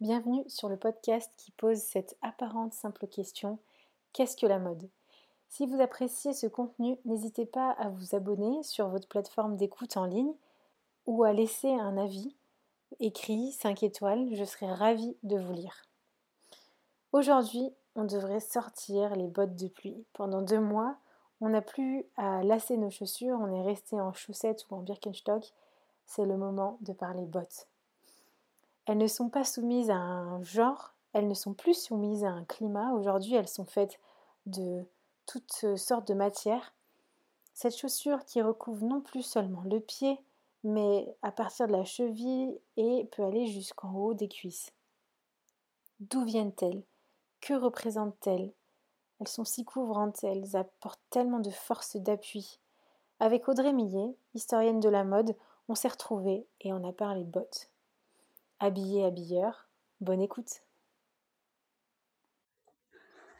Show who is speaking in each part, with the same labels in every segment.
Speaker 1: bienvenue sur le podcast qui pose cette apparente simple question qu'est-ce que la mode? Si vous appréciez ce contenu, n'hésitez pas à vous abonner sur votre plateforme d'écoute en ligne ou à laisser un avis écrit 5 étoiles, je serai ravie de vous lire. Aujourd'hui, on devrait sortir les bottes de pluie. Pendant deux mois, on n'a plus à lasser nos chaussures, on est resté en chaussettes ou en Birkenstock. C'est le moment de parler bottes. Elles ne sont pas soumises à un genre, elles ne sont plus soumises à un climat. Aujourd'hui, elles sont faites de toutes sortes de matières. Cette chaussure qui recouvre non plus seulement le pied, mais à partir de la cheville et peut aller jusqu'en haut des cuisses. D'où viennent-elles? Que représentent-elles? Elles sont si couvrantes, elles apportent tellement de force d'appui. Avec Audrey Millet, historienne de la mode, on s'est retrouvés et on a parlé bottes. Habillé, habilleur, bonne écoute.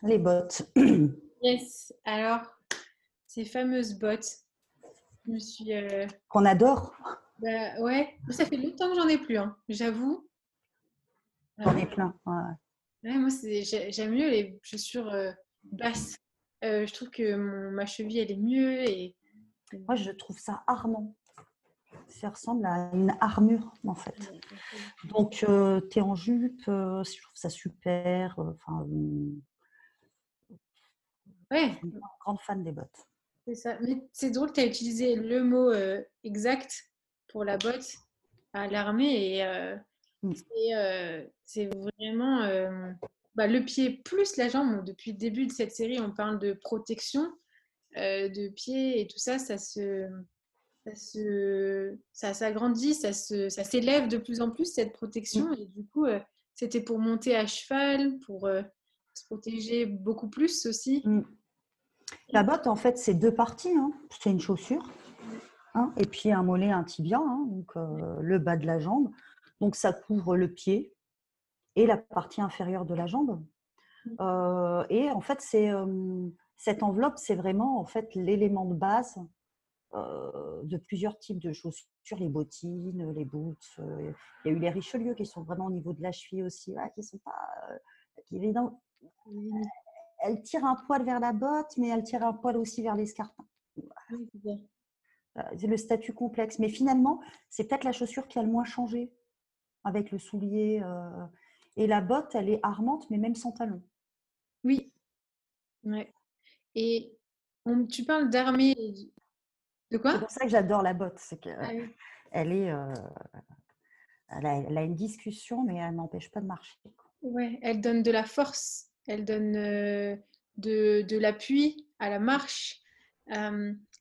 Speaker 2: Les bottes.
Speaker 1: yes, alors, ces fameuses bottes, je me suis. Euh,
Speaker 2: Qu'on adore.
Speaker 1: Bah, ouais, ça fait longtemps que j'en ai plus, hein, j'avoue.
Speaker 2: J'en ai plein.
Speaker 1: Ouais. moi, j'aime mieux les chaussures euh, basse. Euh, je trouve que ma cheville, elle est mieux. Et...
Speaker 2: Moi, je trouve ça armant. Ça ressemble à une armure, en fait. Donc, euh, tu es en jupe, euh, je trouve ça super. Enfin,
Speaker 1: ouais.
Speaker 2: une grande fan des bottes.
Speaker 1: C'est ça. Mais c'est drôle, tu as utilisé le mot exact pour la botte à l'armée. Et mm. c'est vraiment bah, le pied plus la jambe. Depuis le début de cette série, on parle de protection euh, de pied et tout ça, ça se, ça se, ça s'agrandit, ça se, ça s'élève de plus en plus cette protection. Et du coup, euh, c'était pour monter à cheval, pour euh, se protéger beaucoup plus aussi. Mm.
Speaker 2: La botte, en fait, c'est deux parties. Hein. C'est une chaussure. Hein, et puis un mollet, un tibia, hein, donc le bas de la jambe. Donc ça couvre le pied, et la partie inférieure de la jambe. Euh, et en fait, c'est cette enveloppe, c'est vraiment en fait l'élément de base euh, de plusieurs types de chaussures, les bottines, les boots. Euh, il y a eu les Richelieu qui sont vraiment au niveau de la cheville aussi, qui sont pas qui évident. Elle tire un poil vers la botte, mais elle tire un poil aussi vers l'escarpin. C'est le statut complexe. Mais finalement, c'est peut-être la chaussure qui a le moins changé avec le soulier. Et la botte, elle est armante, mais même sans talon.
Speaker 1: Oui. Ouais. Et tu parles d'armée. De quoi?
Speaker 2: C'est pour ça que j'adore la botte. C'est qu'elle ah elle est. Euh, elle, a, une discussion, mais elle n'empêche pas de marcher.
Speaker 1: Ouais, elle donne de la force, elle donne euh, de, de l'appui à la marche.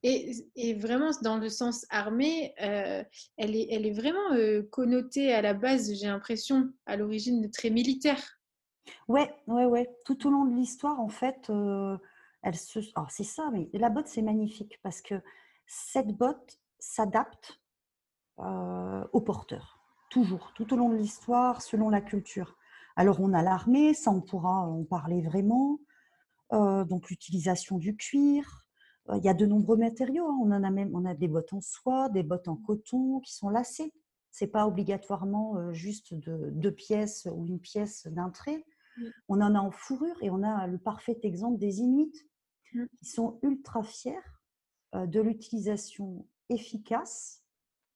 Speaker 1: Et, vraiment, dans le sens armé, euh, elle, est, elle est vraiment euh, connotée à la base, j'ai l'impression, à l'origine très militaire.
Speaker 2: Ouais, ouais, ouais. Tout au long de l'histoire, en fait, elle se. Alors, c'est ça, mais la botte, c'est magnifique parce que cette botte s'adapte au porteur. Toujours, tout au long de l'histoire, selon la culture. Alors, on a l'armée, ça, on pourra en parler vraiment. donc, l'utilisation du cuir, il y a de nombreux matériaux. Hein. On en a même, on a des bottes en soie, des bottes en coton qui sont lacées. C'est pas obligatoirement juste de deux pièces ou une pièce d'un trait. On en a en fourrure et on a le parfait exemple des Inuits qui sont ultra fiers de l'utilisation efficace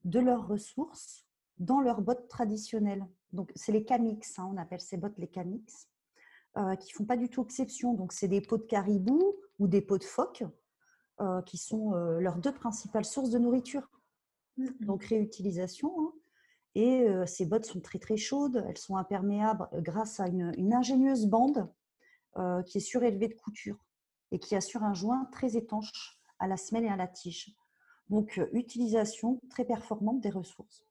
Speaker 2: de leurs ressources dans leurs bottes traditionnelles. Donc, c'est les kamix, hein, on appelle ces bottes les kamix, euh, qui font pas du tout exception. Donc, c'est des peaux de caribou ou des peaux de phoque euh, qui sont euh, leurs deux principales sources de nourriture. Mmh, mmh. Donc réutilisation. Hein. Et euh, ces bottes sont très très chaudes, elles sont imperméables grâce à une, ingénieuse bande qui est surélevée de couture et qui assure un joint très étanche à la semelle et à la tige. Donc, utilisation très performante des ressources.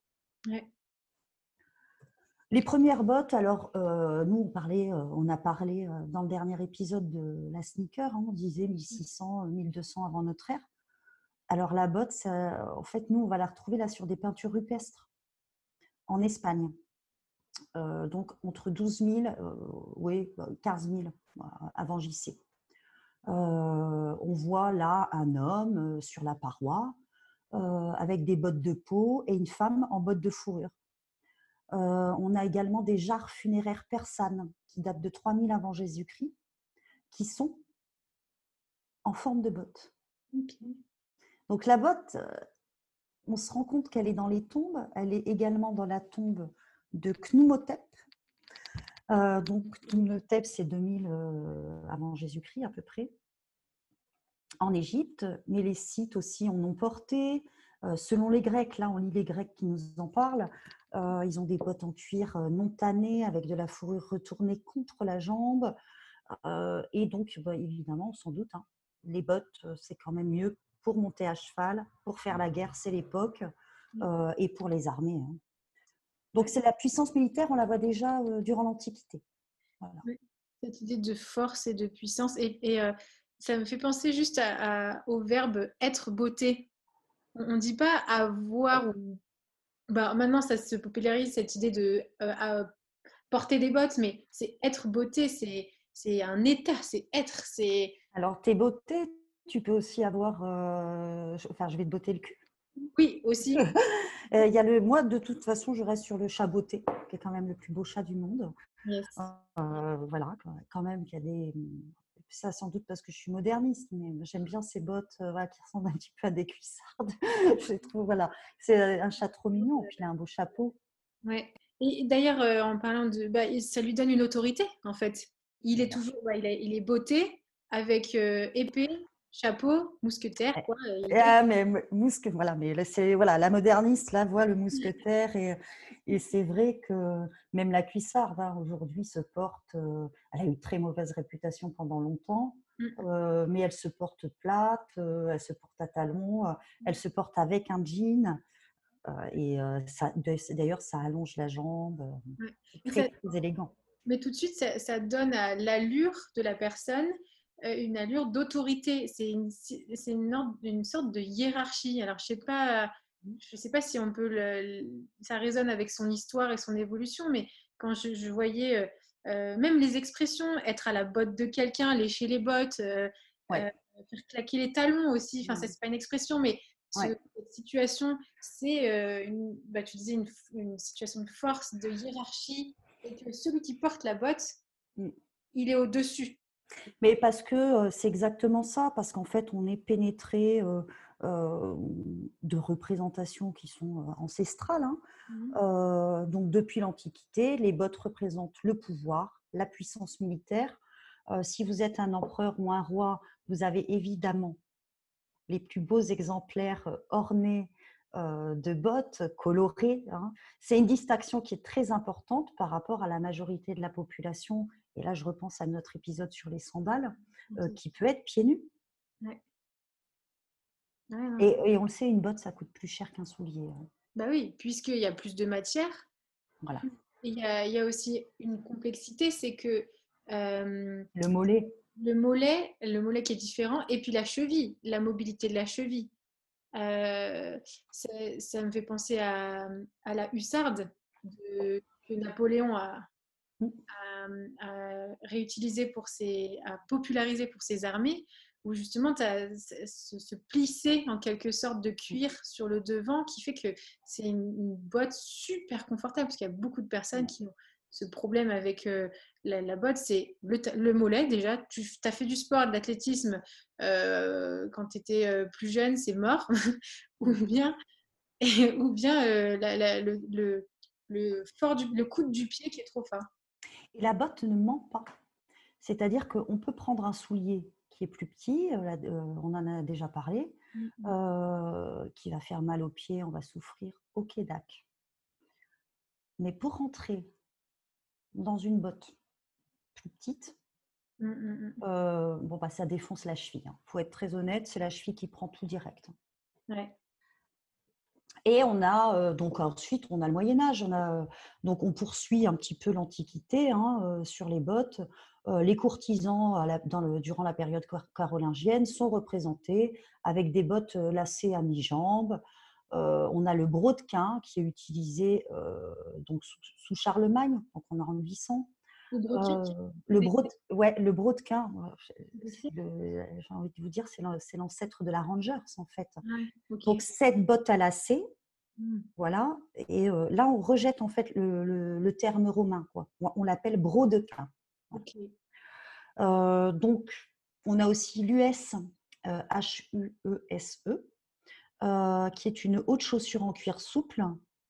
Speaker 2: Les premières bottes, alors euh, nous on parlait, euh, on a parlé euh, dans le dernier épisode de la sneaker, hein, on disait 1600, 1200 avant notre ère. Alors la botte, en fait nous on va la retrouver là sur des peintures rupestres en Espagne. donc entre 12 000, oui, 15 000 avant JC. On voit là un homme sur la paroi avec des bottes de peau et une femme en bottes de fourrure. on a également des jarres funéraires persanes qui datent de 3000 avant Jésus-Christ, qui sont en forme de botte. Donc la botte, on se rend compte qu'elle est dans les tombes, elle est également dans la tombe de Knumhotep. Euh, donc Knumhotep, c'est 2000 euh, avant Jésus-Christ à peu près, en Égypte, mais les sites aussi en ont porté. Euh, selon les Grecs, là on lit les Grecs qui nous en parlent, ils ont des bottes en cuir non tannées avec de la fourrure retournée contre la jambe. et donc, bah, évidemment, sans doute, hein, les bottes, c'est quand même mieux pour monter à cheval, pour faire la guerre, c'est l'époque, mmh. euh, et pour les armées. Hein. Donc c'est la puissance militaire, on la voit déjà euh, durant l'Antiquité.
Speaker 1: cette idée de force et de puissance. Et, euh, ça me fait penser juste au verbe être beauté. On ne dit pas avoir ou... Bah, maintenant, ça se popularise, cette idée de porter des bottes, mais c'est être beauté, c'est un état, c'est être. c'est
Speaker 2: Alors, tes beautés, tu peux aussi avoir. Euh, enfin, je vais te botter le cul.
Speaker 1: Oui, aussi.
Speaker 2: Euh, il y a le, moi, de toute façon, je reste sur le chat beauté, qui est quand même le plus beau chat du monde. Euh, voilà, quand même, qu'il y a des. Ça, sans doute parce que je suis moderniste, mais j'aime bien ces bottes qui ressemblent un petit peu à des cuissardes. je trouve, voilà, c'est un chat trop mignon, et puis il a un beau chapeau.
Speaker 1: Ouais. Et d'ailleurs, en parlant de. Bah, ça lui donne une autorité, en fait. Il est toujours. il, il, est beauté avec épée, chapeau, mousquetaire, quoi.
Speaker 2: Ah, mais mousque, voilà, mais c'est voilà, la moderniste là voit le mousquetaire et, et c'est vrai que même la cuissarde hein, aujourd'hui se porte. Euh, elle a eu très mauvaise réputation pendant longtemps, mmh. euh, mais elle se porte plate, euh, elle se porte à talons, elle se porte avec un jean. et d'ailleurs, ça allonge la jambe. Très, très, élégant.
Speaker 1: Mais tout de suite, ça, ça donne à l'allure de la personne euh, une allure d'autorité. C'est une, une, une, sorte de hiérarchie. Alors, je sais pas, je sais pas si on peut le, ça résonne avec son histoire et son évolution, mais quand je, voyais euh, euh, même les expressions, être à la botte de quelqu'un, lécher les bottes, faire claquer les talons aussi. Enfin, ça c'est pas une expression, mais cette situation, c'est une, bah, tu disais une, une, situation de force, de hiérarchie, et que celui qui porte la botte, mm. il est au-dessus.
Speaker 2: Mais parce que c'est exactement ça, parce qu'en fait, on est pénétré de représentations qui sont ancestrales. Hein. Mmh. donc, depuis l'Antiquité, les bottes représentent le pouvoir, la puissance militaire. si vous êtes un empereur ou un roi, vous avez évidemment les plus beaux exemplaires ornés de bottes colorées. Hein. C'est une distinction qui est très importante par rapport à la majorité de la population et là je repense à notre épisode sur les sandales, euh, qui peut être pieds nus. et, on le sait, une botte, ça coûte plus cher qu'un soulier. Hein.
Speaker 1: Bah oui, puisqu'il y a plus de matière.
Speaker 2: Voilà.
Speaker 1: Il y, a, il y a aussi une complexité, c'est que...
Speaker 2: le mollet.
Speaker 1: Le mollet, le mollet qui est différent, et puis la cheville, la mobilité de la cheville. Euh, ça, me fait penser à, à la hussarde de, que Napoléon a, à, réutiliser pour ses, à populariser pour ses armées, où justement tu as ce, plissé en quelque sorte de cuir sur le devant qui fait que c'est une, botte super confortable parce qu'il y a beaucoup de personnes qui ont ce problème avec euh, la, botte, c'est le, mollet déjà. Tu as fait du sport, de l'athlétisme euh, quand tu étais euh, plus jeune, c'est mort. ou bien, ou bien le, le, le, fort du, le coude du pied qui est trop fort.
Speaker 2: Et la botte ne ment pas. C'est-à-dire qu'on peut prendre un soulier qui est plus petit, euh, euh, on en a déjà parlé, mmh euh, qui va faire mal aux pieds, on va souffrir. Ok, dac. Mais pour rentrer dans une botte plus petite, bon, bah, ça défonce la cheville. Il hein. faut être très honnête, c'est la cheville qui prend tout direct.
Speaker 1: Ouais.
Speaker 2: Et on a euh, donc ensuite on a le Moyen Âge, on a donc on poursuit un petit peu l'Antiquité hein, euh, sur les bottes. Euh, les courtisans dans le, durant la période carolingienne sont représentés avec des bottes lacées à mi-jambe. on a le brodequin qui est utilisé donc sous, Charlemagne, donc on a en 800. Le, brode, ouais, le brodequin, j'ai envie de vous dire, c'est l'ancêtre de la Rangers en fait. Donc cette botte à lacets, Mmh. Voilà. Et là, on rejette en fait le, terme romain. Quoi. On l'appelle brodequin. donc, on a aussi l'US, H-U-E-S-E, e, qui est une haute chaussure en cuir souple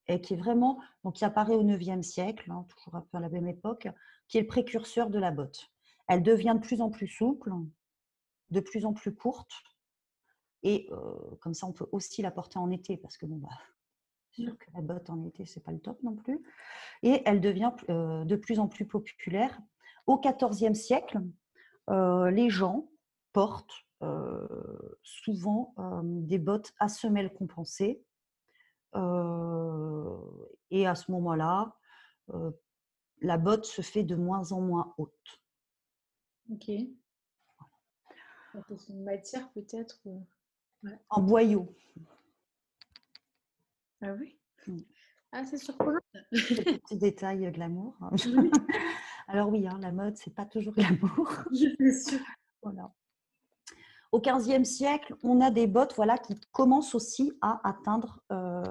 Speaker 2: et qui est vraiment, donc qui apparaît au 9e siècle, hein, toujours un peu à la même époque, qui est le précurseur de la botte. Elle devient de plus en plus souple, de plus en plus courte, et comme ça, on peut aussi la porter en été, parce que bon, bah, sûr que la botte en été, c'est pas le top non plus. Et elle devient de plus en plus populaire. Au XIVe siècle, les gens portent souvent des bottes à semelles compensées. et à ce moment-là, la botte se fait de moins en moins haute.
Speaker 1: Ok. C'est une matière peut-être
Speaker 2: En boyau.
Speaker 1: Ah oui? Mmh. Ah, c'est surprenant.
Speaker 2: Petit détail euh, glamour. Hein. Alors oui, hein, la mode, c'est pas toujours glamour.
Speaker 1: sûr.
Speaker 2: Voilà. Au XVe siècle, on a des bottes voilà, qui commencent aussi à atteindre euh,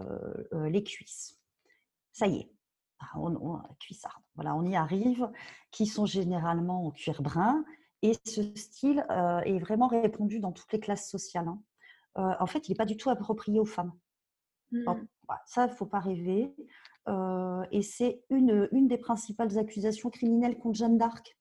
Speaker 2: euh, les cuisses. Ça y est, on, on, cuissardes. Voilà, on y arrive, qui sont généralement en cuir brun. Et ce style est vraiment répandu dans toutes les classes sociales. Hein. en fait, il n'est pas du tout approprié aux femmes. Mmh. Bah, ça, il ne faut pas rêver. et c'est une, une des principales accusations criminelles contre Jeanne d'Arc.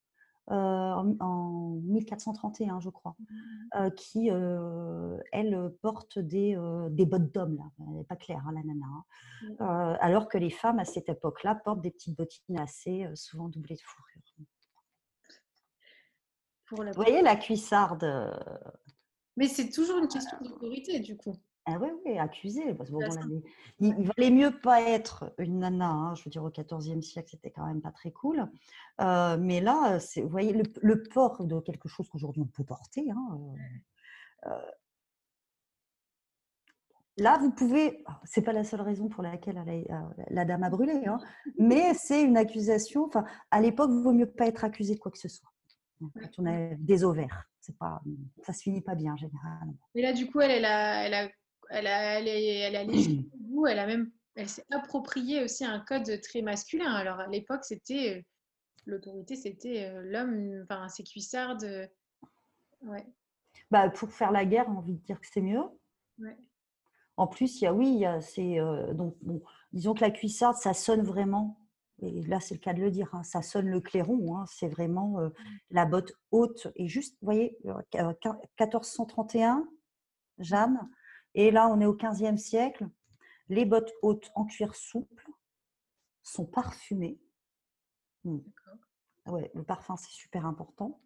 Speaker 2: En, 1431, je crois, mmh. qui, elle, porte des, des bottes d'homme, là. Elle n'est pas claire, hein, la nana. Hein. Mmh. alors que les femmes, à cette époque-là, portent des petites bottines assez, souvent doublées de fourrure. Vous voyez la cuissarde
Speaker 1: Mais c'est toujours une question d'autorité, du coup.
Speaker 2: Ah oui, oui, accusé. Parce il, valait mieux pas être une nana. Hein, je veux dire, au XIVe siècle, c'était quand même pas très cool. Euh, mais là, vous voyez, le, port de quelque chose qu'aujourd'hui on peut porter. Hein, euh, euh, là, vous pouvez. C'est pas la seule raison pour laquelle la, dame a brûlé, hein, mais c'est une accusation. Enfin, à l'époque, il vaut mieux pas être accusé de quoi que ce soit. Quand on a des ovaires, c'est pas, ça se finit pas bien généralement.
Speaker 1: Mais là, du coup, elle, elle a, elle a elle, a, elle, est, elle bout, elle a même, elle s'est appropriée aussi un code très masculin. Alors à l'époque, c'était euh, l'autorité, c'était euh, l'homme, enfin ses cuissardes. Euh, ouais.
Speaker 2: Bah, pour faire la guerre, on envie de dire que c'est mieux.
Speaker 1: Ouais.
Speaker 2: En plus, il y a oui, c'est donc bon, disons que la cuissarde, ça sonne vraiment. Et là, c'est le cas de le dire. Hein, ça sonne le clairon. Hein, c'est vraiment mmh. la botte haute. Et juste, vous voyez, 1431, Jeanne, et là, on est au XVe siècle. Les bottes hautes en cuir souple sont parfumées. Hmm. Ouais, le parfum, c'est super important.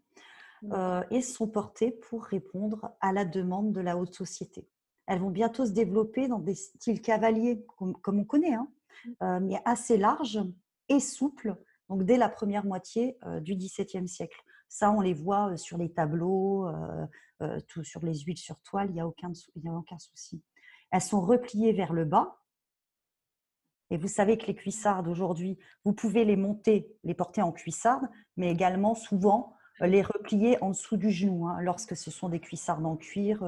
Speaker 2: Euh, et sont portées pour répondre à la demande de la haute société. Elles vont bientôt se développer dans des styles cavaliers, comme, on connaît, hein, mmh. euh, mais assez larges et souples, donc dès la première moitié euh, du XVIIe siècle. Ça, on les voit sur les tableaux, tout, sur les huiles sur toile, il n'y a, aucun, a aucun souci. Elles sont repliées vers le bas. Et vous savez que les cuissardes aujourd'hui, vous pouvez les monter, les porter en cuissarde, mais également souvent les replier en dessous du genou. Hein. Lorsque ce sont des cuissardes en cuir,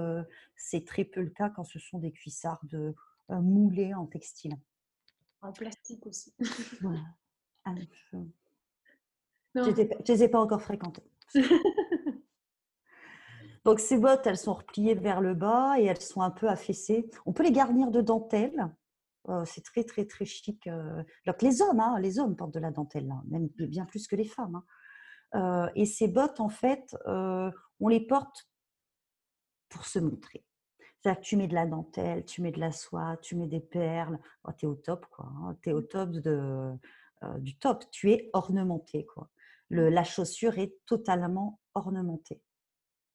Speaker 2: c'est très peu le cas quand ce sont des cuissardes moulées en textile.
Speaker 1: En plastique aussi.
Speaker 2: Ah, je ne les ai pas encore fréquentées. Donc ces bottes, elles sont repliées vers le bas et elles sont un peu affaissées. On peut les garnir de dentelle. Euh, c'est très très très chic. Euh. Alors les hommes, hein, les hommes portent de la dentelle, hein, même bien plus que les femmes. Hein. Euh, et ces bottes, en fait, on les porte pour se montrer. C'est-à-dire que tu mets de la dentelle, tu mets de la soie, tu mets des perles. Oh, tu es au top, quoi. Tu es au top de, du top. Tu es ornementé, quoi la chaussure est totalement ornementée.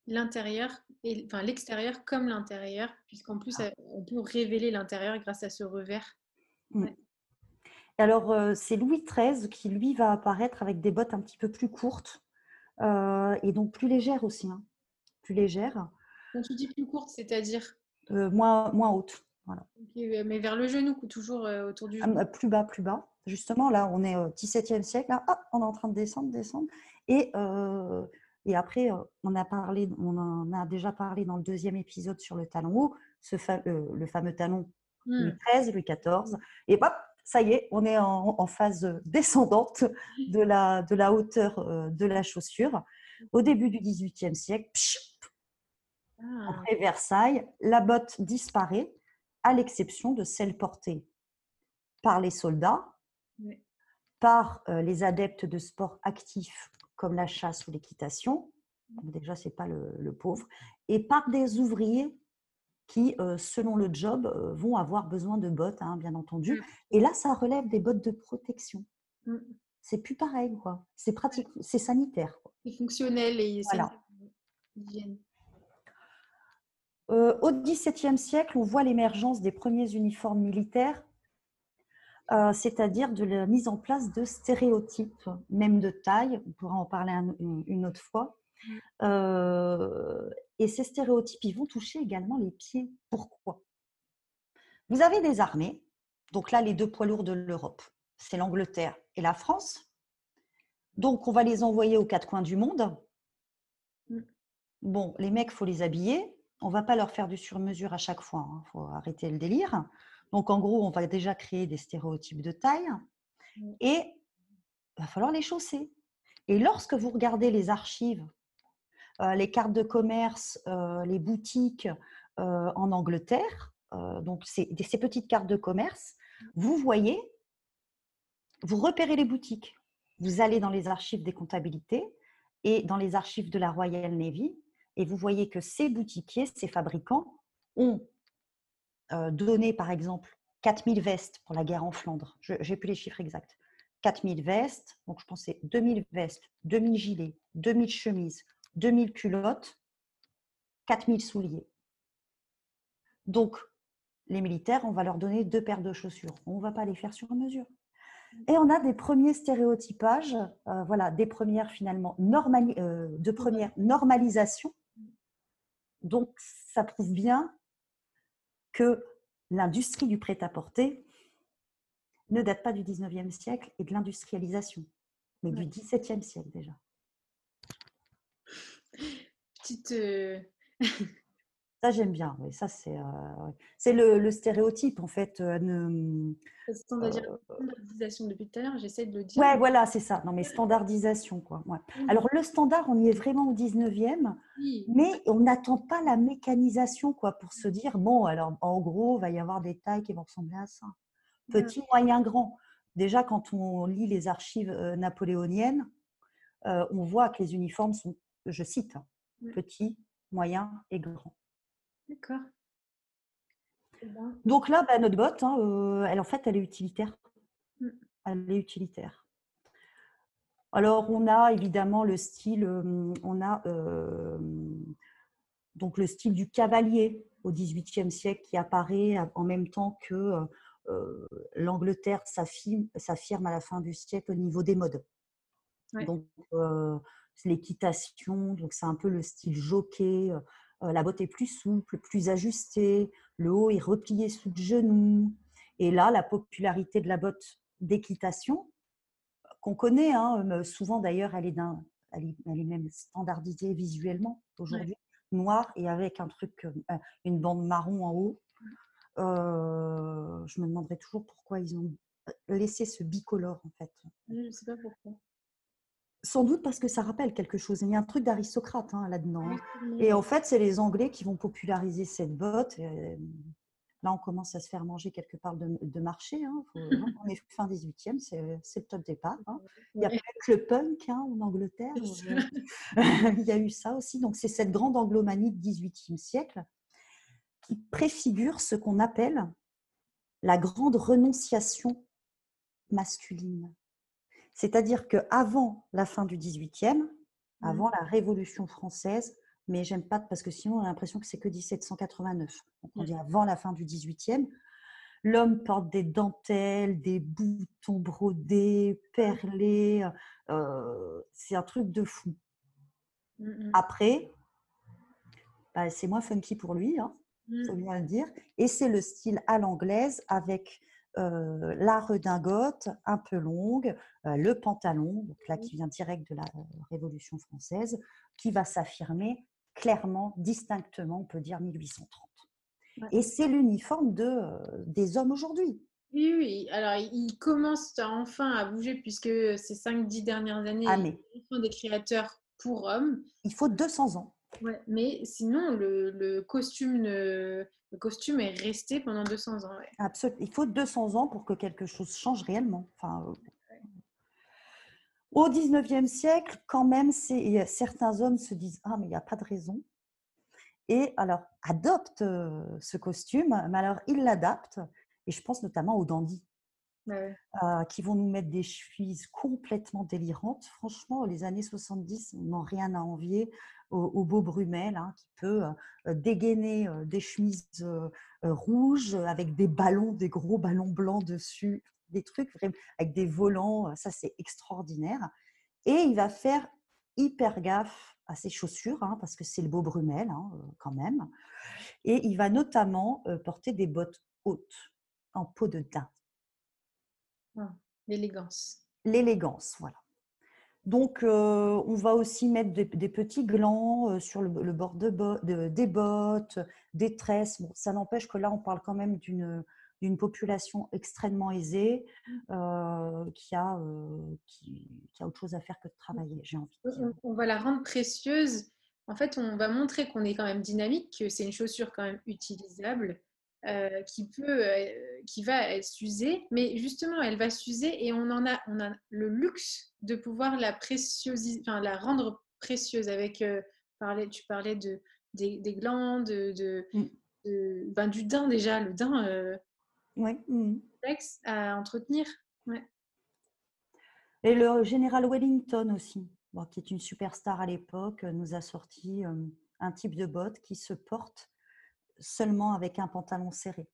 Speaker 1: L'intérieur, enfin l'extérieur comme l'intérieur, puisqu'en plus ah. on peut révéler l'intérieur grâce à ce revers.
Speaker 2: Mmh. Alors euh, c'est Louis XIII qui lui va apparaître avec des bottes un petit peu plus courtes euh, et donc plus légères aussi, hein. plus légères.
Speaker 1: Quand tu dis plus courtes, c'est-à-dire?
Speaker 2: Euh, moins, moins hautes. Voilà.
Speaker 1: mais vers le genou, toujours autour du ah, genou.
Speaker 2: plus bas, plus bas justement, là, on est au XVIIe siècle, là, on est en train de descendre, descendre. Et, euh, et après, euh, on a, parlé, on en a déjà parlé dans le deuxième épisode sur le talon haut, ce le fameux talon Louis XIII, Louis XIV. Et hop, ça y est, on est en, phase descendante de la, de la hauteur euh, de la chaussure. Au début du XVIIIe siècle, ah. après Versailles, la botte disparaît, à l'exception de celle portée par les soldats, par euh, les adeptes de sports actifs comme la chasse ou l'équitation. Déjà, ce n'est pas le, pauvre. Et par des ouvriers qui, euh, selon le job, euh, vont avoir besoin de bottes, hein, bien entendu. Mmh. Et là, ça relève des bottes de protection. Mmh. C'est plus pareil, quoi. C'est pratique, c'est sanitaire.
Speaker 1: C'est fonctionnel et
Speaker 2: voilà. Euh, au XVIIe siècle, on voit l'émergence des premiers uniformes militaires, c'est-à-dire de la mise en place de stéréotypes, même de taille. On pourra en parler une autre fois. Mmh. et ces stéréotypes, ils vont toucher également les pieds. Pourquoi? Vous avez des armées, donc là, les deux poids lourds de l'Europe, c'est l'Angleterre et la France. Donc, on va les envoyer aux quatre coins du monde. Mmh. Bon, les mecs, il faut les habiller. On ne va pas leur faire du sur-mesure à chaque fois. Il hein, faut arrêter le délire. Donc, en gros, on va déjà créer des stéréotypes de taille. Mmh. Et il va falloir les chausser. Et lorsque vous regardez les archives euh, les cartes de commerce, euh, les boutiques euh, en Angleterre, donc ces petites cartes de commerce, vous voyez, vous repérez les boutiques. Vous allez dans les archives des comptabilités et dans les archives de la Royal Navy et vous voyez que ces boutiquiers, ces fabricants ont donné par exemple 4000 vestes pour la guerre en Flandre. Je n'ai plus les chiffres exacts. 4000 vestes, donc je pensais 2000 vestes, 2000 gilets, 2000 chemises, 2000 culottes, 4000 souliers. Donc, les militaires, on va leur donner deux paires de chaussures. On ne va pas les faire sur mesure. Et on a des premiers stéréotypages, euh, voilà, des premières finalement euh, de première normalisation. Donc, ça prouve bien que l'industrie du prêt-à-porter ne date pas du 19e siècle et de l'industrialisation, mais du 17e siècle déjà.
Speaker 1: Petite. Euh,
Speaker 2: ça, j'aime bien. Oui, ça, c'est euh, c'est le, stéréotype, en fait.
Speaker 1: Euh, standardisation depuis tout à l'heure, j'essaie de le dire.
Speaker 2: Ouais, voilà, c'est ça. Non, mais standardisation, quoi. Alors, le standard, on y est vraiment au 19e, mais on n'attend pas la mécanisation, quoi, pour se dire, bon, alors, en gros, il va y avoir des tailles qui vont ressembler à ça. Petit, moyen, grand. Déjà, quand on lit les archives napoléoniennes, on voit que les uniformes sont je cite, hein, mmh. petit, moyen et grand.
Speaker 1: D'accord.
Speaker 2: Donc là, bah, notre botte, hein, euh, elle, en fait, elle est utilitaire. Mmh. Elle est utilitaire. Alors, on a évidemment le style, on a donc le style du cavalier au XVIIIe siècle qui apparaît en même temps que l'Angleterre s'affirme à la fin du siècle au niveau des modes. Donc, l'équitation, donc c'est un peu le style jockey. Euh, euh, la botte est plus souple, plus ajustée, le haut est replié sous le genou. Et là, la popularité de la botte d'équitation, qu'on connaît, hein, euh, souvent d'ailleurs, elle, est elle, est, même standardisée visuellement aujourd'hui, noire et avec un truc, une bande marron en haut. je me demanderais toujours pourquoi ils ont laissé ce bicolore en fait.
Speaker 1: Je ne sais pas pourquoi.
Speaker 2: Sans doute parce que ça rappelle quelque chose. Il y a un truc d'aristocrate hein, là-dedans. Hein. Et en fait, c'est les Anglais qui vont populariser cette botte. Euh, là, on commence à se faire manger quelque part de, marché. Hein. on est fin 18e, c'est le top départ. Il y a peut-être le punk en Angleterre. Il y a eu ça aussi. Donc, c'est cette grande anglomanie du 18e siècle qui préfigure ce qu'on appelle la grande renonciation masculine. C'est-à-dire qu'avant la fin du 18e, mmh. avant la Révolution française, mais j'aime pas parce que sinon on a l'impression que c'est que 1789. Donc on dit avant la fin du 18e, l'homme porte des dentelles, des boutons brodés, perlés. Euh, c'est un truc de fou. Mmh Après, bah, c'est moins funky pour lui, hein, faut mmh. bien le dire. Et c'est le style à l'anglaise avec euh, la redingote un peu longue, euh, le pantalon, donc là qui vient direct de la euh, Révolution française, qui va s'affirmer clairement, distinctement, on peut dire 1830. Et c'est l'uniforme de, des hommes aujourd'hui.
Speaker 1: Oui, oui. Alors, il commence enfin à bouger puisque ces 5-10 dernières années,
Speaker 2: ah, mais...
Speaker 1: sont des créateurs pour hommes.
Speaker 2: Il faut 200 ans.
Speaker 1: Ouais, mais sinon, le, le costume, le, costume est resté pendant 200 ans.
Speaker 2: Il faut 200 ans pour que quelque chose change réellement. Enfin, Au 19e siècle, quand même, certains hommes se disent Ah, mais il n'y a pas de raison. Et alors, adoptent ce costume, mais alors ils l'adaptent et je pense notamment aux Euh, qui vont nous mettre des chevilles complètement délirantes. Franchement, les années 70 n'ont rien à envier au, beau Brumel, hein, qui peut euh, dégainer euh, des chemises rouges avec des ballons, des gros ballons blancs dessus, des trucs avec des volants. Ça, c'est extraordinaire. Et il va faire hyper gaffe à ses chaussures, hein, parce que c'est le beau Brumel hein, quand même. Et il va notamment porter des bottes hautes en peau de daim.
Speaker 1: Ah, l'élégance.
Speaker 2: L'élégance, voilà. Donc, on va aussi mettre des, petits glands sur le, bord de, des bottes, des tresses. Bon, ça n'empêche que là, on parle quand même d'une d'une population extrêmement aisée mmh. qui, a, qui, a autre chose à faire que de travailler, j'ai envie
Speaker 1: On, va la rendre précieuse. En fait, on va montrer qu'on est quand même dynamique, que c'est une chaussure quand même utilisable euh, qui peut, euh, qui va s'user, mais justement, elle va s'user et on en a, on a le luxe de pouvoir la enfin la rendre précieuse avec. Euh, tu parlais de des, des glands, de, de, mm. ben, du daim déjà, le daim.
Speaker 2: oui. Mm.
Speaker 1: à entretenir.
Speaker 2: Et le général Wellington aussi, qui est une superstar à l'époque, nous a sorti un type de botte qui se porte seulement avec un pantalon serré.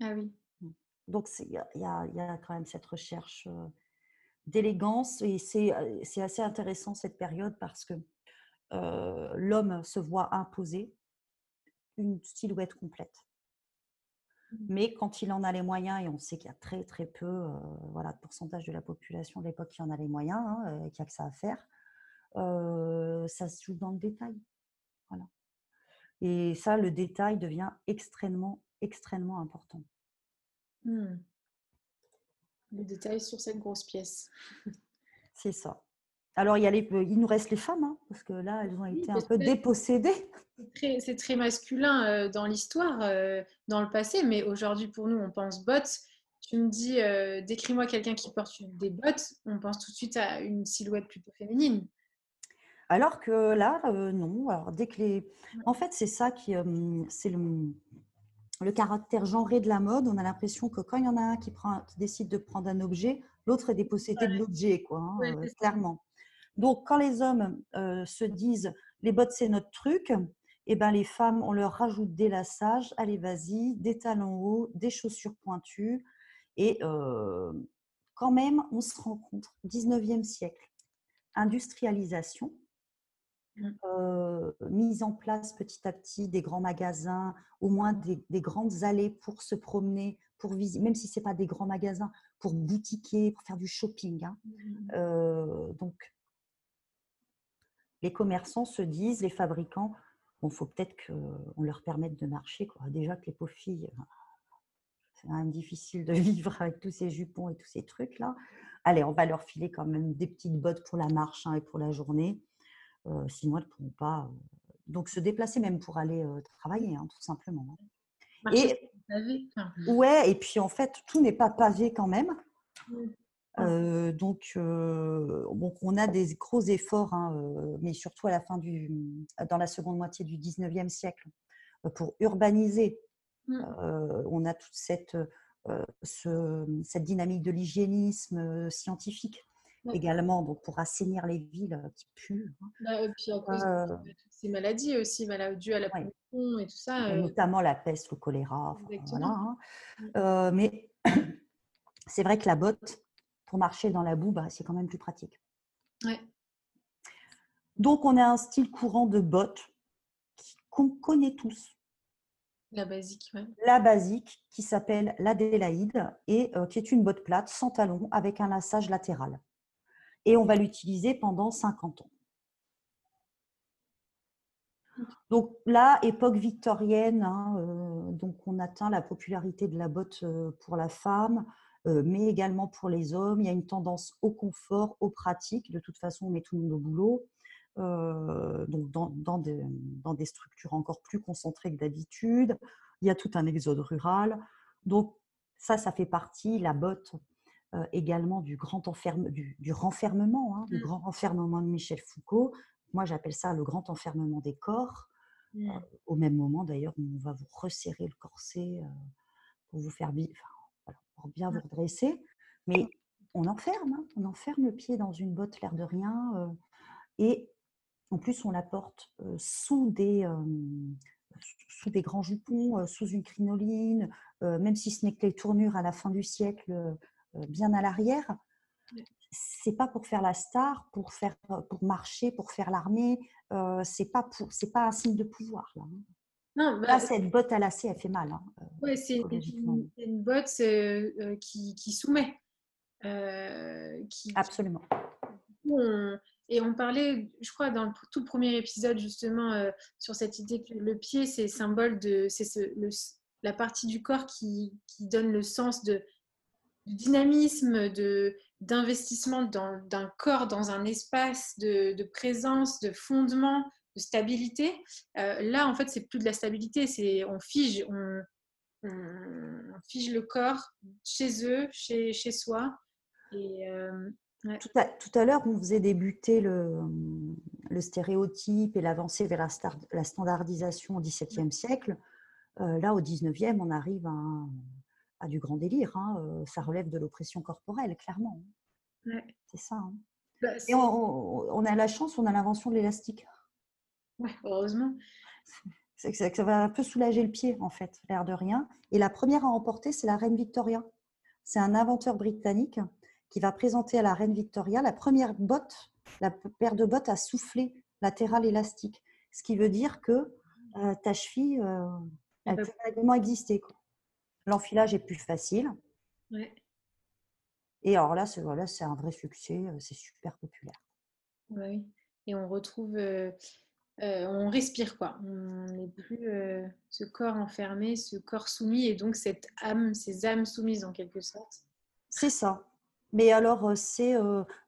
Speaker 1: Ah oui.
Speaker 2: Mmh. Donc, il y, y, a quand même cette recherche d'élégance et c'est assez intéressant cette période parce que l'homme se voit imposer une silhouette complète. Mmh. Mais quand il en a les moyens, et on sait qu'il y a très très peu voilà, de pourcentage de la population de l'époque qui en a les moyens, hein, qui a que ça à faire, ça se joue dans le détail. Voilà. Et ça, le détail devient extrêmement, extrêmement important.
Speaker 1: Mmh. Le détail sur cette grosse pièce.
Speaker 2: C'est ça. Alors, il, y a les, il nous reste les femmes, hein, parce que là, elles ont été un peu dépossédées.
Speaker 1: C'est très, masculin euh, dans l'histoire, euh, dans le passé, mais aujourd'hui, pour nous, on pense bottes. Tu me dis, euh, décris-moi quelqu'un qui porte des bottes, on pense tout de suite à une silhouette plutôt féminine.
Speaker 2: Alors que là, non. Alors, dès que les... En fait, c'est ça qui, c'est le, le, caractère genré de la mode. On a l'impression que quand il y en a un qui, prend, qui décide de prendre un objet, l'autre est dépossédé de l'objet, quoi, hein, clairement. Donc, quand les hommes se disent les bottes, c'est notre truc, eh ben, les femmes, on leur rajoute des lassages, allez, vas-y, des talons hauts, des chaussures pointues. Et quand même, on se rencontre, 19e siècle, industrialisation, Mmh. mise en place petit à petit des grands magasins, au moins des, grandes allées pour se promener, pour visiter, même si ce n'est pas des grands magasins, pour boutiquer, pour faire du shopping. Hein. Mmh. donc, les commerçants se disent, les fabricants, il faut peut-être qu'on leur permette de marcher. Quoi. Déjà que les pauvres filles, c'est quand même difficile de vivre avec tous ces jupons et tous ces trucs-là. Allez, on va leur filer quand même des petites bottes pour la marche hein, et pour la journée sinon, elles ne pourront pas donc se déplacer même pour aller travailler, hein, tout simplement.
Speaker 1: Hein. et,
Speaker 2: ouais, et puis en fait, tout n'est pas pavé quand même. Mmh. donc, bon, on a des gros efforts, hein, mais surtout à la fin du, dans la seconde moitié du 19e siècle, pour urbaniser. Mmh. on a toute cette, ce, cette dynamique de l'hygiénisme scientifique également, donc pour assainir les villes qui puent.
Speaker 1: Hein. Bah, et puis à cause de ces maladies aussi, dues à la pollution et tout ça.
Speaker 2: Notamment la peste, le choléra. voilà, hein. mmh. mais c'est vrai que la botte, pour marcher dans la boue, bah, c'est quand même plus pratique.
Speaker 1: Ouais.
Speaker 2: Donc on a un style courant de botte qu'on connaît tous.
Speaker 1: La basique, oui.
Speaker 2: La basique qui s'appelle l'Adélaïde et qui est une botte plate sans talon avec un lassage latéral et on va l'utiliser pendant 50 ans. Donc là, époque victorienne, hein, donc on atteint la popularité de la botte pour la femme, mais également pour les hommes. Il y a une tendance au confort, aux pratiques. De toute façon, on met tout le monde au boulot. donc dans, des, structures encore plus concentrées que d'habitude. Il y a tout un exode rural. Donc ça, ça fait partie, la botte également du grand enferme, du, renfermement, hein, du mmh. grand renfermement de Michel Foucault. Moi, j'appelle ça le grand enfermement des corps. Mmh. au même moment, d'ailleurs, on va vous resserrer le corset pour vous faire pour bien vous redresser. Mais on enferme, hein, on enferme le pied dans une botte, l'air de rien. et en plus, on la porte sous des, sous des grands jupons, sous une crinoline, même si ce n'est que les tournures à la fin du siècle, bien à l'arrière. C'est pas pour faire la star, pour faire, pour marcher, pour faire l'armée. c'est pas pour, c'est pas un signe de pouvoir là. Hein. Non, bah, là, cette botte à lacets, elle fait mal. Hein,
Speaker 1: oui, c'est une, botte qui, qui, soumet.
Speaker 2: Qui, Absolument.
Speaker 1: Et on parlait, je crois, dans le tout premier épisode, justement, euh, sur cette idée que le pied, c'est symbole de. C'est la partie du corps qui, qui, donne le sens de, dynamisme, de d'investissement d'un corps dans un espace de, de, présence, de fondement, de stabilité. Euh, là, en fait, c'est plus de la stabilité, c'est on fige, on, fige le corps chez eux, chez, chez soi. Euh,
Speaker 2: tout à, l'heure, on faisait débuter le, le stéréotype et l'avancée vers la, standardisation au XVIIe siècle. Euh, là, au XIXe, on arrive à, du grand délire. Hein. Euh, ça relève de l'oppression corporelle, clairement. C'est ça. Hein. Bah, et on, a la chance, on a l'invention de l'élastique.
Speaker 1: heureusement.
Speaker 2: Ça, ça, va un peu soulager le pied, en fait, l'air de rien. Et la première à emporter, c'est la reine Victoria. C'est un inventeur britannique qui va présenter à la reine Victoria la première botte, la paire de bottes à souffler latéral élastique. Ce qui veut dire que euh, ta cheville, euh, elle peut également exister. L'enfilage est plus facile. Et alors là, c'est voilà, un vrai succès, euh, c'est super populaire.
Speaker 1: Oui, et on retrouve, on respire quoi. On n'est plus ce corps enfermé, ce corps soumis, et donc cette âme, ces âmes soumises en quelque sorte.
Speaker 2: C'est ça. Mais alors, c'est.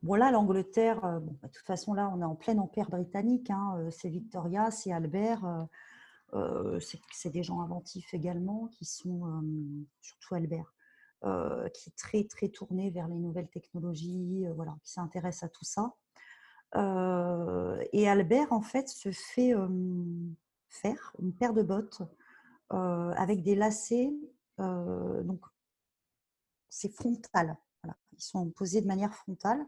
Speaker 2: bon, là, l'Angleterre, bon, bah, de toute façon, là, on est en plein empire britannique. Hein, c'est Victoria, c'est Albert. C'est des gens inventifs également, qui sont, surtout Albert, qui est très, très tourné vers les nouvelles technologies, voilà, qui s'intéresse à tout ça. et Albert, en fait, se fait faire une paire de bottes avec des lacets. donc, c'est frontal ils sont posés de manière frontale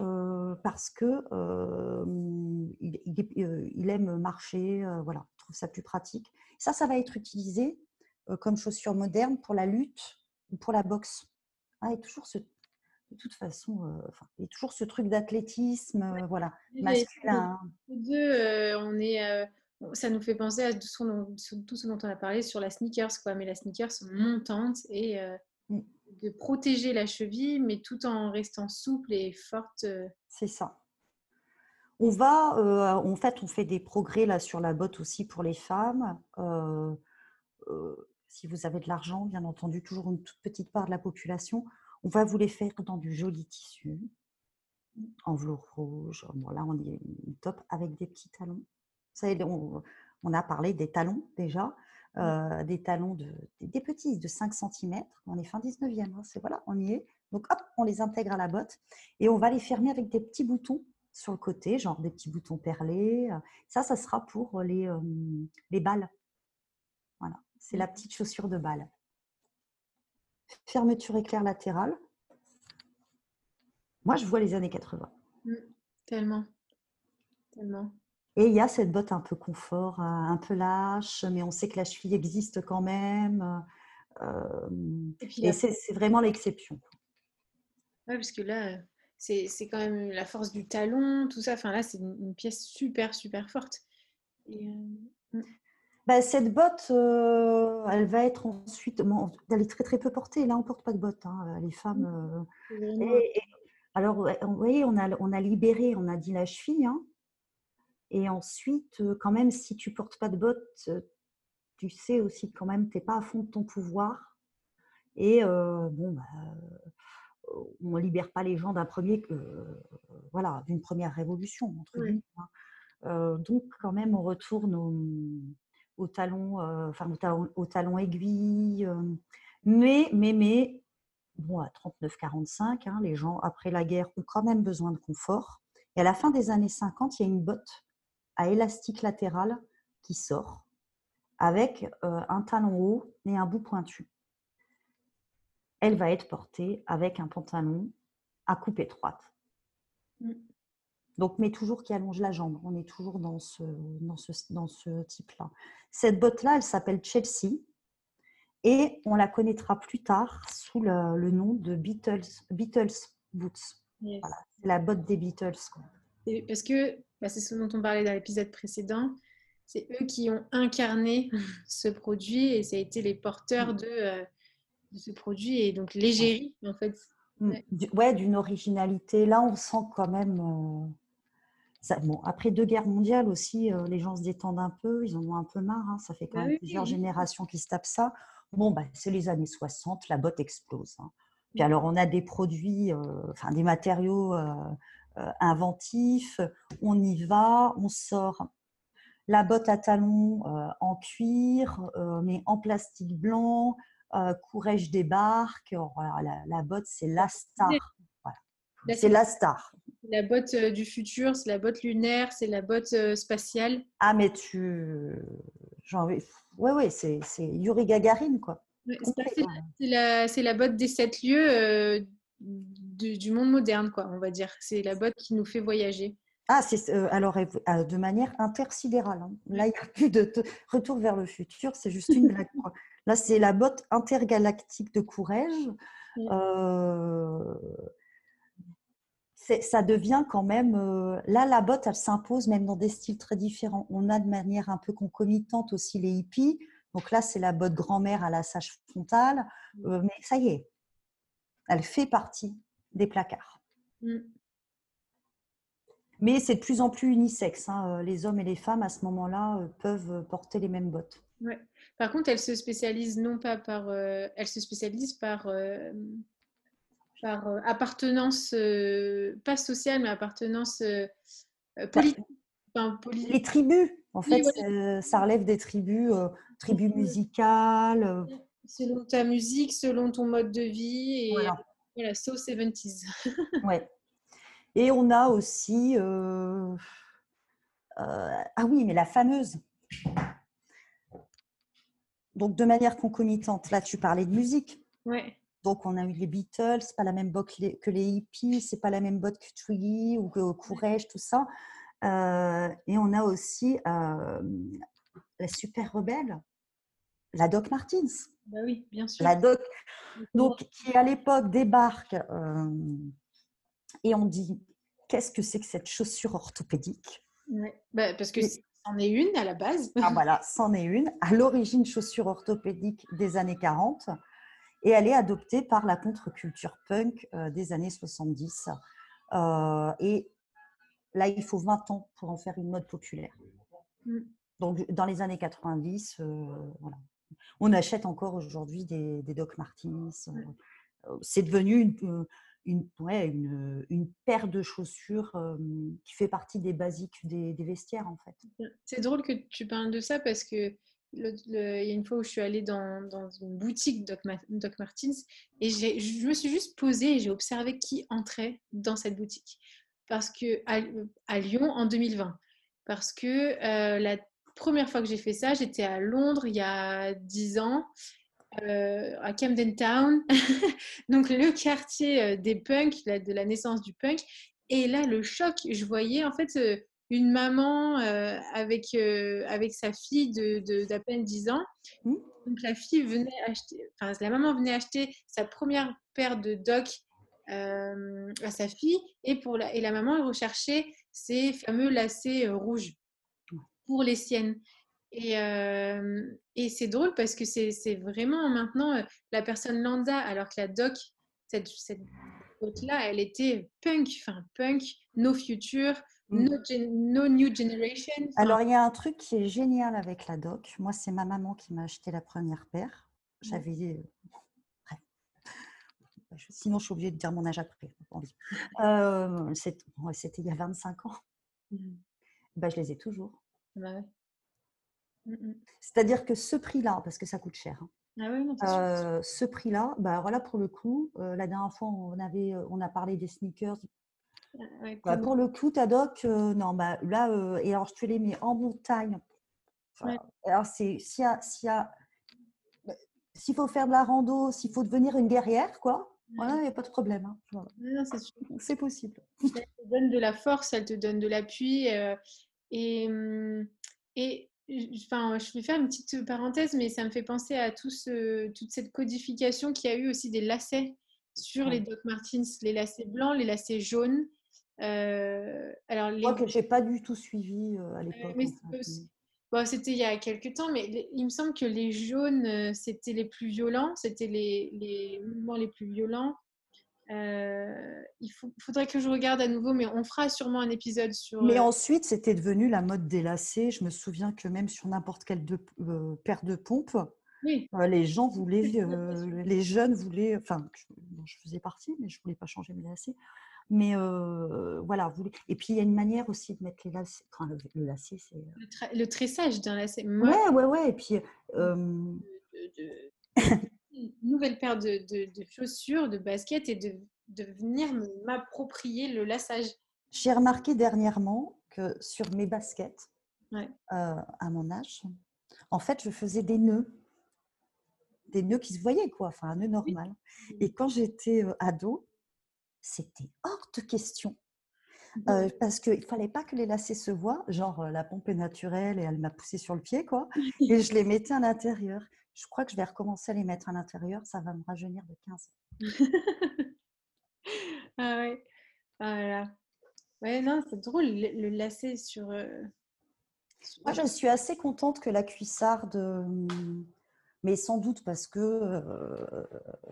Speaker 2: euh, parce que euh, euh, il, aime marcher, voilà, il trouve ça plus pratique. Ça, ça va être utilisé comme chaussure moderne pour la lutte ou pour la boxe. Ah, et toujours ce, de toute façon, il y a toujours ce truc d'athlétisme, voilà, masculin.
Speaker 1: Deux, on est ça nous fait penser à tout ce, dont, on a parlé sur la sneakers, quoi. Mais la sneakers montante et mm de protéger la cheville, mais tout en restant souple et forte. Euh.
Speaker 2: C'est ça. On va, euh, en fait, on fait des progrès là sur la botte aussi pour les femmes. Euh, si vous avez de l'argent, bien entendu, toujours une toute petite part de la population, on va vous les faire dans du joli tissu, en velours rouge. Bon, là, on est top avec des petits talons. On a parlé des talons déjà. Euh, des talons de, des, petits de 5 cm. On est fin 19e, hein, c'est voilà, on y est. Donc hop, on les intègre à la botte et on va les fermer avec des petits boutons sur le côté, genre des petits boutons perlés. Ça, ça sera pour les, les balles. Voilà, c'est la petite chaussure de balle. Fermeture éclair latérale. Moi, je vois les années 80.
Speaker 1: Mmh, tellement. Tellement.
Speaker 2: Et il y a cette botte un peu confort, un peu lâche, mais on sait que la cheville existe quand même. et, c'est vraiment l'exception.
Speaker 1: Oui, parce que là, c'est quand même la force du talon, tout ça. Enfin, là, c'est une, pièce super, super forte.
Speaker 2: Mmh. bah, cette botte, elle va être ensuite. elle est très, très peu portée. Là, on ne porte pas de botte. Hein, les femmes. Mmh. alors, vous voyez, on a, on a libéré, on a dit la cheville. Hein, Et ensuite, quand même, si tu portes pas de bottes, tu sais aussi quand même, tu n'es pas à fond de ton pouvoir. Et bon, bah, on ne libère pas les gens d'un premier, voilà, d'une première révolution entre. Hein. donc quand même, on retourne au, talon, enfin au talon, aiguille. mais, mais, mais, bon, à 39-45, hein, les gens après la guerre ont quand même besoin de confort. Et à la fin des années 50, il y a une botte à élastique latéral qui sort avec un talon haut et un bout pointu elle va être portée avec un pantalon à coupe étroite. Mmh. Donc, mais toujours qui allonge la jambe. On est toujours dans ce, dans ce, dans ce type-là. Cette botte-là, elle s'appelle Chelsea et on la connaîtra plus tard sous le, nom de Beatles, Beatles Boots. Voilà, c'est la botte des Beatles.
Speaker 1: parce que bah, c'est ce dont on parlait dans l'épisode précédent. C'est eux qui ont incarné ce produit et ça a été les porteurs de. Euh, de ce produit et donc l'égérie en fait.
Speaker 2: Mmh. Ouais, d'une originalité. Là, on sent quand même. Euh, ça, bon, après deux guerres mondiales aussi, euh, les gens se détendent un peu, ils en ont un peu marre. Hein, ça fait quand bah même plusieurs générations qui se tapent ça. Bon, bah, c'est les années 60, la botte explose. Hein. Puis alors, on a des produits, enfin des matériaux inventifs. On y va, on sort la botte à talons en cuir, mais en plastique blanc, euh, Courage débarque. Oh, la, botte, c'est la star. C'est la star.
Speaker 1: La botte euh, du futur, c'est la botte lunaire, c'est la botte euh, spatiale.
Speaker 2: Ah, mais tu. Oui, oui, c'est Yuri Gagarin, quoi.
Speaker 1: c'est la, botte des sept lieux du, monde moderne, quoi, on va dire. C'est la botte qui nous fait voyager.
Speaker 2: Ah, c'est alors de manière intersidérale. Hein. Là, il n'y a plus de retour vers le futur, c'est juste une blague. Là, c'est la botte intergalactique de Courrèges. Euh, ça devient quand même. Euh, là, la botte, elle s'impose même dans des styles très différents. On a de manière un peu concomitante aussi les hippies. Donc là, c'est la botte grand-mère à la sage frontale. Euh, mais ça y est, elle fait partie des placards. Mm. Mais c'est de plus en plus unisexe. Hein. Les hommes et les femmes, à ce moment-là, peuvent porter les mêmes bottes.
Speaker 1: Ouais. Par contre, elle se spécialise non pas par, euh, elle se spécialise par, euh, par euh, appartenance, pas sociale, mais appartenance politique.
Speaker 2: Les tribus, en fait, ça relève des tribus, tribus musicales.
Speaker 1: Selon ta musique, selon ton mode de vie, et voilà, voilà so 70s.
Speaker 2: ouais. Et on a aussi, ah oui, mais la fameuse donc, de manière concomitante, là, tu parlais de musique.
Speaker 1: Ouais.
Speaker 2: Donc, on a eu les Beatles, c'est pas la même botte que les hippies, c'est pas la même botte que Twiggy ou que Courage, tout ça. Euh, et on a aussi euh, la super rebelle, la Doc Martins.
Speaker 1: Bah oui, bien sûr.
Speaker 2: La Doc, donc, qui à l'époque débarque euh, et on dit qu'est-ce que c'est que cette chaussure orthopédique?
Speaker 1: Ouais. bah, Parce que C'en est une à la base.
Speaker 2: Ah voilà, c'en est une. À l'origine, chaussure orthopédique des années 40 et elle est adoptée par la contre-culture punk euh, des années 70. Euh, et là, il faut 20 ans pour en faire une mode populaire. Mm. Donc, dans les années 90, euh, voilà. On achète encore aujourd'hui des, Doc Martens. C'est devenu une, une, paire de chaussures qui fait partie des basiques des, vestiaires en fait.
Speaker 1: C'est drôle que tu parles de ça parce que il y a une fois où je suis allée dans, une boutique Doc, Doc Martens et je me suis juste posée et j'ai observé qui entrait dans cette boutique parce que à, à Lyon en 2020 parce que la première fois que j'ai fait ça j'étais à Londres il y a 10 ans euh, à Camden Town, donc le quartier euh, des punks, de la naissance du punk. Et là, le choc, je voyais en fait euh, une maman avec, avec sa fille d'à de, d'à peine 10 ans. Mmh. Donc la fille venait acheter, enfin la maman venait acheter sa première paire de docks à sa fille et, pour la, et la maman recherchait ces fameux lacets rouges pour les siennes. Et, et c'est drôle parce que c'est vraiment maintenant la personne lambda, alors que la doc, cette, cette là elle était punk, enfin punk, no future, Mm. No, New Generation.
Speaker 2: Alors, il y a un truc qui est génial avec la doc. Moi, c'est ma maman qui m'a acheté la première paire. J'avais. Euh, sinon, je suis obligée de dire mon âge après. Euh, C'était il y a 25 ans. Mm. Bah, je les ai toujours. Bah mm, C'est-à-dire que ce prix-là, parce que ça coûte cher, hein,
Speaker 1: ah
Speaker 2: euh, ce prix-là, bah, voilà, pour le coup, la dernière fois, on, avait, on a parlé des sneakers bah, pour le coup, Tadoc, euh, non, bah, là, euh, et alors tu les mets en montagne. Alors, c'est s'il y a, bah, s'il faut faire de la rando, s'il faut devenir une guerrière, quoi, voilà, il n'y a pas de problème. Hein. c'est possible.
Speaker 1: Elle te donne de la force, elle te donne de l'appui. Et, mmh, et enfin, je vais faire une petite parenthèse, mais ça me fait penser à tout ce, toute cette codification qui a eu aussi des lacets sur les Doc Martens, les lacets blancs, les lacets jaunes.
Speaker 2: Euh, alors les... Moi que j'ai pas du tout suivi euh, à l'époque.
Speaker 1: bon, c'était il y a quelques temps, mais il me semble que les jaunes, c'était les plus violents, c'était les, les, mouvements les plus violents. Il faudrait que je regarde à nouveau, mais on fera sûrement un épisode sur.
Speaker 2: Mais ensuite, c'était devenu la mode des lacets. Je me souviens que même sur n'importe quelle de, paire de pompes, les gens voulaient, les jeunes voulaient, enfin, je faisais partie, mais je voulais pas changer mes lacets. Mais voilà, et puis il y a une manière aussi de mettre les lacets. Enfin, le, lacet, c'est.
Speaker 1: Le, tressage d'un lacet.
Speaker 2: ouais, ouais, ouais. Et puis.
Speaker 1: Nouvelle paire de, de, chaussures, de baskets et de, de venir m'approprier le lassage.
Speaker 2: J'ai remarqué dernièrement que sur mes baskets, à mon âge, en fait, je faisais des nœuds. Des nœuds qui se voyaient, quoi. Enfin, un nœud normal. Et quand j'étais ado, c'était hors de question. Mmh parce qu'il ne fallait pas que les lacets se voient, genre la pompe est naturelle et elle m'a poussé sur le pied, quoi. Et je les mettais à l'intérieur. Je crois que je vais recommencer à les mettre à l'intérieur, ça va me rajeunir de 15
Speaker 1: ah ouais, voilà. Ouais, non, c'est drôle, le, lacet sur,
Speaker 2: Moi, je suis assez contente que la cuissarde mmh, mais sans doute parce que euh,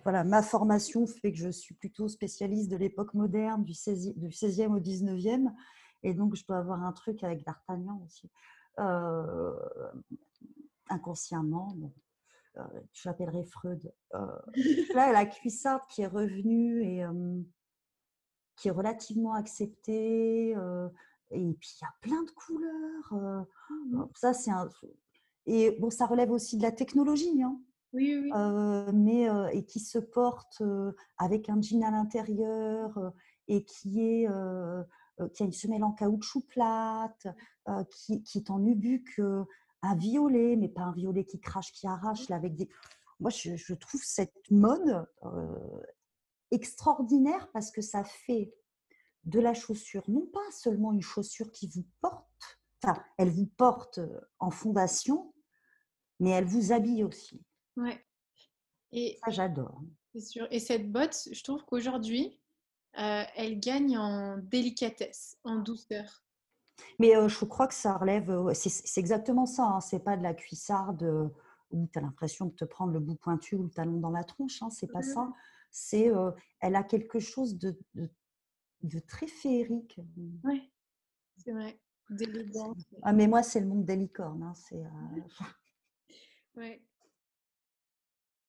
Speaker 2: voilà, ma formation fait que je suis plutôt spécialiste de l'époque moderne, du, 16, du 16e au 19e, et donc je dois avoir un truc avec D'Artagnan aussi. Euh, inconsciemment, bon, euh, je l'appellerai Freud. là, la cuissarde qui est revenue et qui est relativement acceptée, et puis il y a plein de couleurs. Mmh ça, c'est un et bon, ça relève aussi de la technologie, hein.
Speaker 1: oui, oui.
Speaker 2: Euh, mais et qui se porte avec un jean à l'intérieur et qui est qui a une semelle en caoutchouc plate, qui, qui, est en nubuck, un violet, mais pas un violet qui crache, qui arrache, là, avec des. Moi, je, je trouve cette mode extraordinaire parce que ça fait de la chaussure, non pas seulement une chaussure qui vous porte, enfin, elle vous porte en fondation, mais elle vous habille aussi.
Speaker 1: Ouais.
Speaker 2: Et ça, j'adore.
Speaker 1: C'est sûr. Et cette botte, je trouve qu'aujourd'hui, euh, elle gagne en délicatesse, en douceur.
Speaker 2: Mais euh, je crois que ça relève, euh, c'est exactement ça, hein, c'est pas de la cuissarde où tu as l'impression de te prendre le bout pointu ou le talon dans la tronche, hein, c'est pas ça. C'est, elle a quelque chose de, de, très féerique.
Speaker 1: Oui, c'est vrai.
Speaker 2: Ah, mais moi, c'est le monde des licornes. Hein, c'est,
Speaker 1: Ouais.